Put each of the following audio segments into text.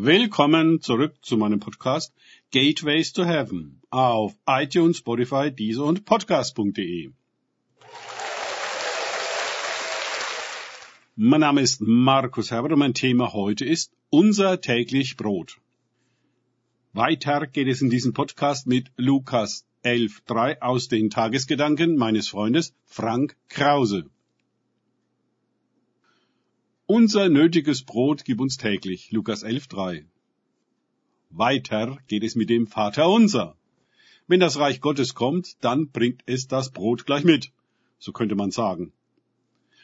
Willkommen zurück zu meinem Podcast Gateways to Heaven auf iTunes, Spotify, Deezer und Podcast.de. Mein Name ist Markus Herbert und mein Thema heute ist unser täglich Brot. Weiter geht es in diesem Podcast mit Lukas 11.3 aus den Tagesgedanken meines Freundes Frank Krause. Unser nötiges Brot gib uns täglich. Lukas 11.3. Weiter geht es mit dem Vater unser. Wenn das Reich Gottes kommt, dann bringt es das Brot gleich mit. So könnte man sagen.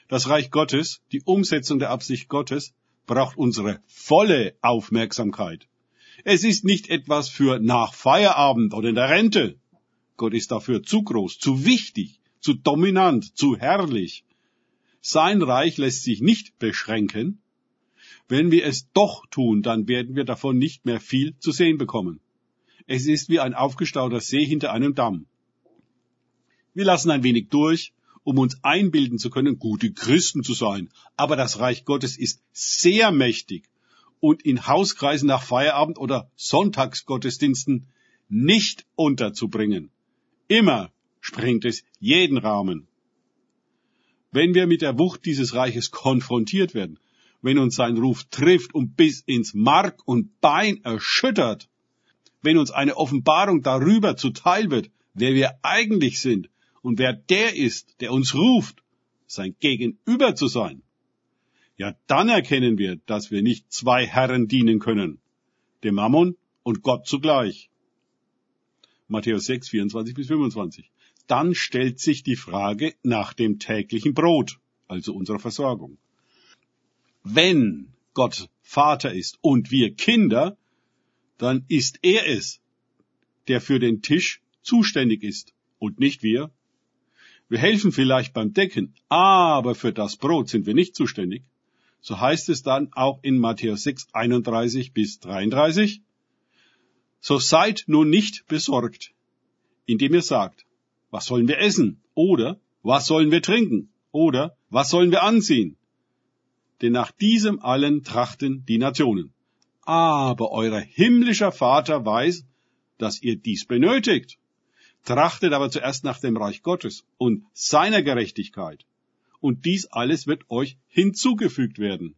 Das Reich Gottes, die Umsetzung der Absicht Gottes, braucht unsere volle Aufmerksamkeit. Es ist nicht etwas für nach Feierabend oder in der Rente. Gott ist dafür zu groß, zu wichtig, zu dominant, zu herrlich. Sein Reich lässt sich nicht beschränken. Wenn wir es doch tun, dann werden wir davon nicht mehr viel zu sehen bekommen. Es ist wie ein aufgestauter See hinter einem Damm. Wir lassen ein wenig durch, um uns einbilden zu können, gute Christen zu sein. Aber das Reich Gottes ist sehr mächtig und in Hauskreisen nach Feierabend oder Sonntagsgottesdiensten nicht unterzubringen. Immer sprengt es jeden Rahmen. Wenn wir mit der Wucht dieses Reiches konfrontiert werden, wenn uns sein Ruf trifft und bis ins Mark und Bein erschüttert, wenn uns eine Offenbarung darüber zuteil wird, wer wir eigentlich sind und wer der ist, der uns ruft, sein Gegenüber zu sein, ja dann erkennen wir, dass wir nicht zwei Herren dienen können, dem Mammon und Gott zugleich. Matthäus 6, 24 bis 25 dann stellt sich die Frage nach dem täglichen Brot, also unserer Versorgung. Wenn Gott Vater ist und wir Kinder, dann ist er es, der für den Tisch zuständig ist und nicht wir. Wir helfen vielleicht beim Decken, aber für das Brot sind wir nicht zuständig. So heißt es dann auch in Matthäus 6, 31 bis 33. So seid nun nicht besorgt, indem ihr sagt, was sollen wir essen? Oder was sollen wir trinken? Oder was sollen wir anziehen? Denn nach diesem allen trachten die Nationen. Aber euer himmlischer Vater weiß, dass ihr dies benötigt. Trachtet aber zuerst nach dem Reich Gottes und seiner Gerechtigkeit. Und dies alles wird euch hinzugefügt werden.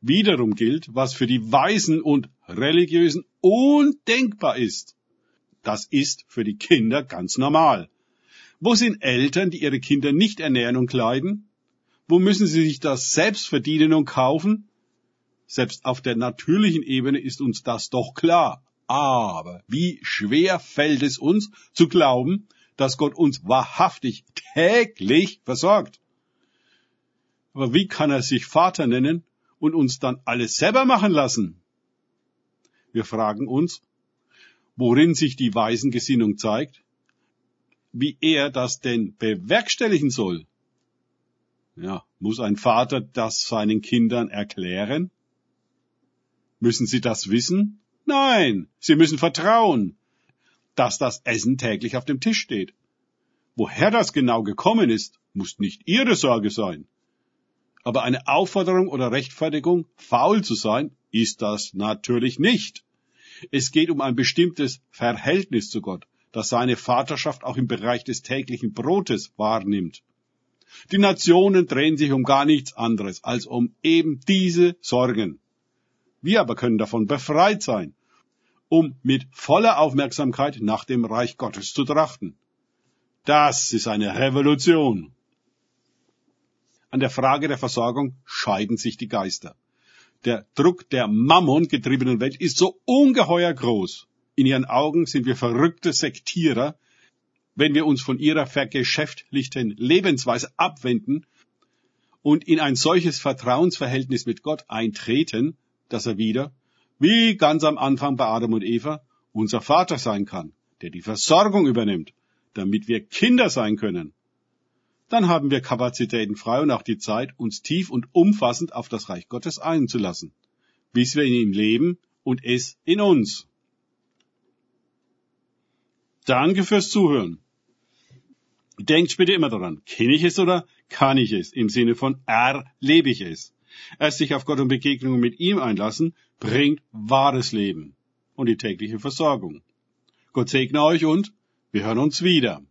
Wiederum gilt, was für die Weisen und Religiösen undenkbar ist das ist für die Kinder ganz normal. Wo sind Eltern, die ihre Kinder nicht ernähren und kleiden? Wo müssen sie sich das selbst verdienen und kaufen? Selbst auf der natürlichen Ebene ist uns das doch klar. Aber wie schwer fällt es uns zu glauben, dass Gott uns wahrhaftig täglich versorgt? Aber wie kann er sich Vater nennen und uns dann alles selber machen lassen? Wir fragen uns, worin sich die Weisengesinnung zeigt, wie er das denn bewerkstelligen soll. Ja, muss ein Vater das seinen Kindern erklären? Müssen sie das wissen? Nein, sie müssen vertrauen, dass das Essen täglich auf dem Tisch steht. Woher das genau gekommen ist, muss nicht ihre Sorge sein. Aber eine Aufforderung oder Rechtfertigung, faul zu sein, ist das natürlich nicht. Es geht um ein bestimmtes Verhältnis zu Gott, das seine Vaterschaft auch im Bereich des täglichen Brotes wahrnimmt. Die Nationen drehen sich um gar nichts anderes als um eben diese Sorgen. Wir aber können davon befreit sein, um mit voller Aufmerksamkeit nach dem Reich Gottes zu trachten. Das ist eine Revolution. An der Frage der Versorgung scheiden sich die Geister der Druck der Mammon getriebenen Welt ist so ungeheuer groß. In ihren Augen sind wir verrückte Sektierer, wenn wir uns von ihrer vergeschäftlichten Lebensweise abwenden und in ein solches Vertrauensverhältnis mit Gott eintreten, dass er wieder, wie ganz am Anfang bei Adam und Eva, unser Vater sein kann, der die Versorgung übernimmt, damit wir Kinder sein können dann haben wir Kapazitäten frei und auch die Zeit, uns tief und umfassend auf das Reich Gottes einzulassen, bis wir in ihm leben und es in uns. Danke fürs Zuhören. Denkt bitte immer daran, kenne ich es oder kann ich es? Im Sinne von erlebe ich es. Erst sich auf Gott und Begegnungen mit ihm einlassen, bringt wahres Leben und die tägliche Versorgung. Gott segne euch und wir hören uns wieder.